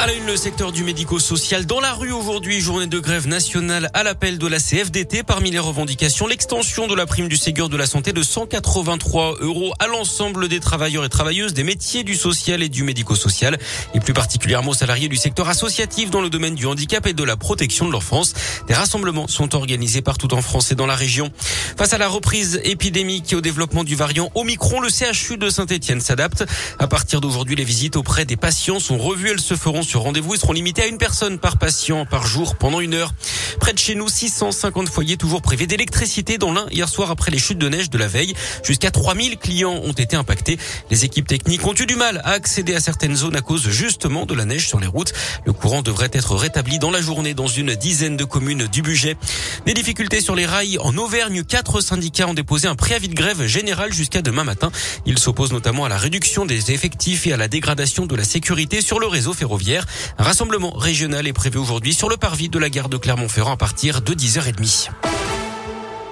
À la une, le secteur du médico-social dans la rue aujourd'hui, journée de grève nationale à l'appel de la CFDT. Parmi les revendications, l'extension de la prime du Ségur de la santé de 183 euros à l'ensemble des travailleurs et travailleuses des métiers du social et du médico-social et plus particulièrement aux salariés du secteur associatif dans le domaine du handicap et de la protection de l'enfance. Des rassemblements sont organisés partout en France et dans la région. Face à la reprise épidémique et au développement du variant Omicron, le CHU de Saint-Etienne s'adapte. À partir d'aujourd'hui, les visites auprès des patients sont revues. Elles se feront sur rendez-vous. Ils seront limités à une personne par patient par jour pendant une heure. Près de chez nous, 650 foyers toujours privés d'électricité dans l'un hier soir après les chutes de neige de la veille. Jusqu'à 3000 clients ont été impactés. Les équipes techniques ont eu du mal à accéder à certaines zones à cause justement de la neige sur les routes. Le courant devrait être rétabli dans la journée dans une dizaine de communes du budget. Des difficultés sur les rails en Auvergne. Quatre syndicats ont déposé un préavis de grève général jusqu'à demain matin. Ils s'opposent notamment à la réduction des effectifs et à la dégradation de la sécurité sur le réseau ferroviaire. Un rassemblement régional est prévu aujourd'hui sur le parvis de la gare de Clermont-Ferrand à partir de 10h30.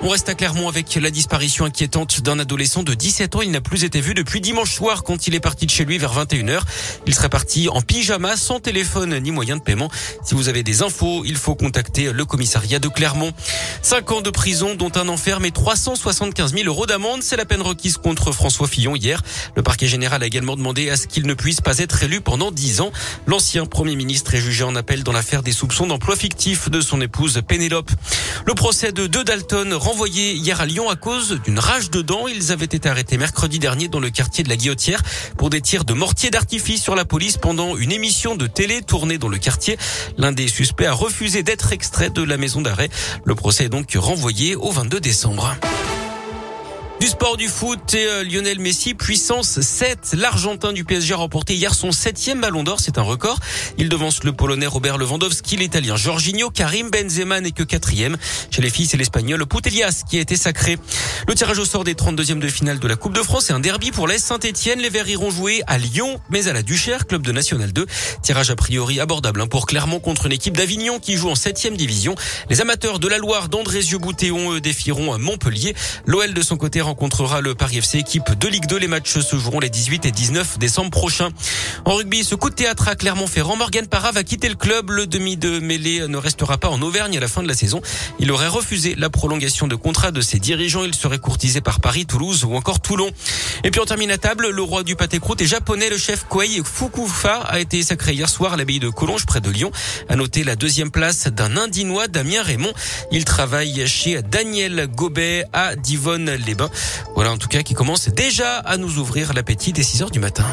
On reste à Clermont avec la disparition inquiétante d'un adolescent de 17 ans. Il n'a plus été vu depuis dimanche soir quand il est parti de chez lui vers 21h. Il serait parti en pyjama, sans téléphone ni moyen de paiement. Si vous avez des infos, il faut contacter le commissariat de Clermont. Cinq ans de prison, dont un enferme et 375 000 euros d'amende. C'est la peine requise contre François Fillon hier. Le parquet général a également demandé à ce qu'il ne puisse pas être élu pendant 10 ans. L'ancien premier ministre est jugé en appel dans l'affaire des soupçons d'emploi fictif de son épouse Pénélope. Le procès de deux Dalton renvoyés hier à Lyon à cause d'une rage de dents. Ils avaient été arrêtés mercredi dernier dans le quartier de la Guillotière pour des tirs de mortier d'artifice sur la police pendant une émission de télé tournée dans le quartier. L'un des suspects a refusé d'être extrait de la maison d'arrêt. Le procès est donc renvoyé au 22 décembre. Du sport du foot et euh, Lionel Messi, puissance 7. L'Argentin du PSG a remporté hier son septième ballon d'or. C'est un record. Il devance le Polonais Robert Lewandowski, l'Italien Jorginho, Karim Benzema n'est que quatrième. Chez les filles, c'est l'Espagnol Putelias qui a été sacré. Le tirage au sort des 32e de finale de la Coupe de France est un derby pour l'Est Saint-Etienne. Les Verts iront jouer à Lyon, mais à la Duchère, club de National 2. Tirage a priori abordable hein, pour Clermont contre une équipe d'Avignon qui joue en septième division. Les amateurs de la Loire d'Andrézieux-Boutéon eux défieront Montpellier. L'OL de son côté rencontrera le Paris FC équipe de Ligue 2. Les matchs se joueront les 18 et 19 décembre prochains. En rugby, ce coup de théâtre à Clermont-Ferrand, Morgan Parra va quitter le club. Le demi de mêlée ne restera pas en Auvergne à la fin de la saison. Il aurait refusé la prolongation de contrat de ses dirigeants. Il serait courtisé par Paris, Toulouse ou encore Toulon. Et puis on termine à table. Le roi du pâté croûte japonais. Le chef Koei Fukufa a été sacré hier soir à l'abbaye de Collonges près de Lyon. À noter la deuxième place d'un Indinois, Damien Raymond. Il travaille chez Daniel Gobet à Divonne-les-Bains. Voilà en tout cas qui commence déjà à nous ouvrir l'appétit des 6 heures du matin.